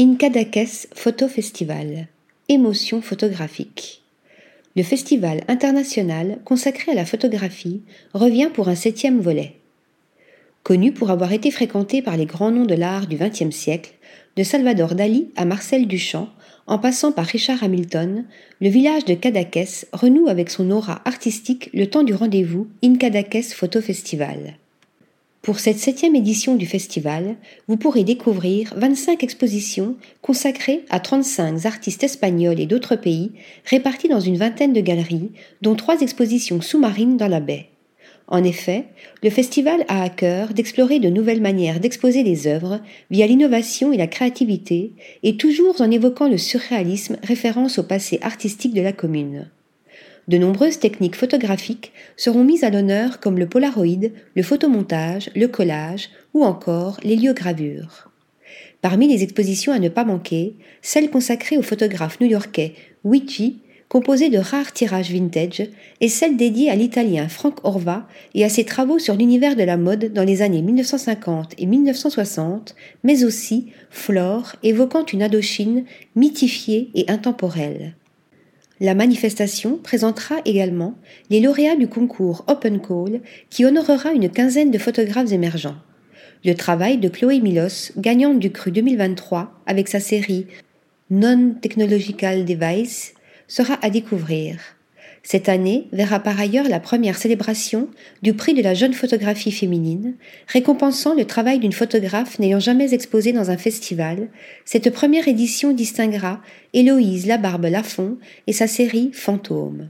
Incadakes Photo Festival. Émotion photographique. Le festival international consacré à la photographie revient pour un septième volet. Connu pour avoir été fréquenté par les grands noms de l'art du XXe siècle, de Salvador Dali à Marcel Duchamp, en passant par Richard Hamilton, le village de Cadaqués renoue avec son aura artistique le temps du rendez-vous In Cadaqués Photo Festival. Pour cette septième édition du festival, vous pourrez découvrir 25 expositions consacrées à 35 artistes espagnols et d'autres pays, répartis dans une vingtaine de galeries, dont trois expositions sous-marines dans la baie. En effet, le festival a à cœur d'explorer de nouvelles manières d'exposer les œuvres via l'innovation et la créativité, et toujours en évoquant le surréalisme référence au passé artistique de la commune. De nombreuses techniques photographiques seront mises à l'honneur comme le polaroid, le photomontage, le collage ou encore l'héliogravure. Parmi les expositions à ne pas manquer, celle consacrée au photographe new-yorkais Luigi composée de rares tirages vintage, et celle dédiée à l'italien Frank Orva et à ses travaux sur l'univers de la mode dans les années 1950 et 1960, mais aussi Flore évoquant une Indochine mythifiée et intemporelle. La manifestation présentera également les lauréats du concours Open Call qui honorera une quinzaine de photographes émergents. Le travail de Chloé Milos, gagnante du cru 2023 avec sa série Non-Technological Device, sera à découvrir. Cette année verra par ailleurs la première célébration du prix de la jeune photographie féminine, récompensant le travail d'une photographe n'ayant jamais exposé dans un festival. Cette première édition distinguera Héloïse Labarbe Lafont et sa série Fantômes.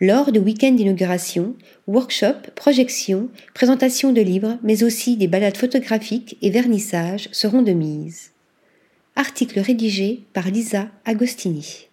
Lors du week-end d'inauguration, workshops, projections, présentations de livres, mais aussi des balades photographiques et vernissages seront de mise. Article rédigé par Lisa Agostini.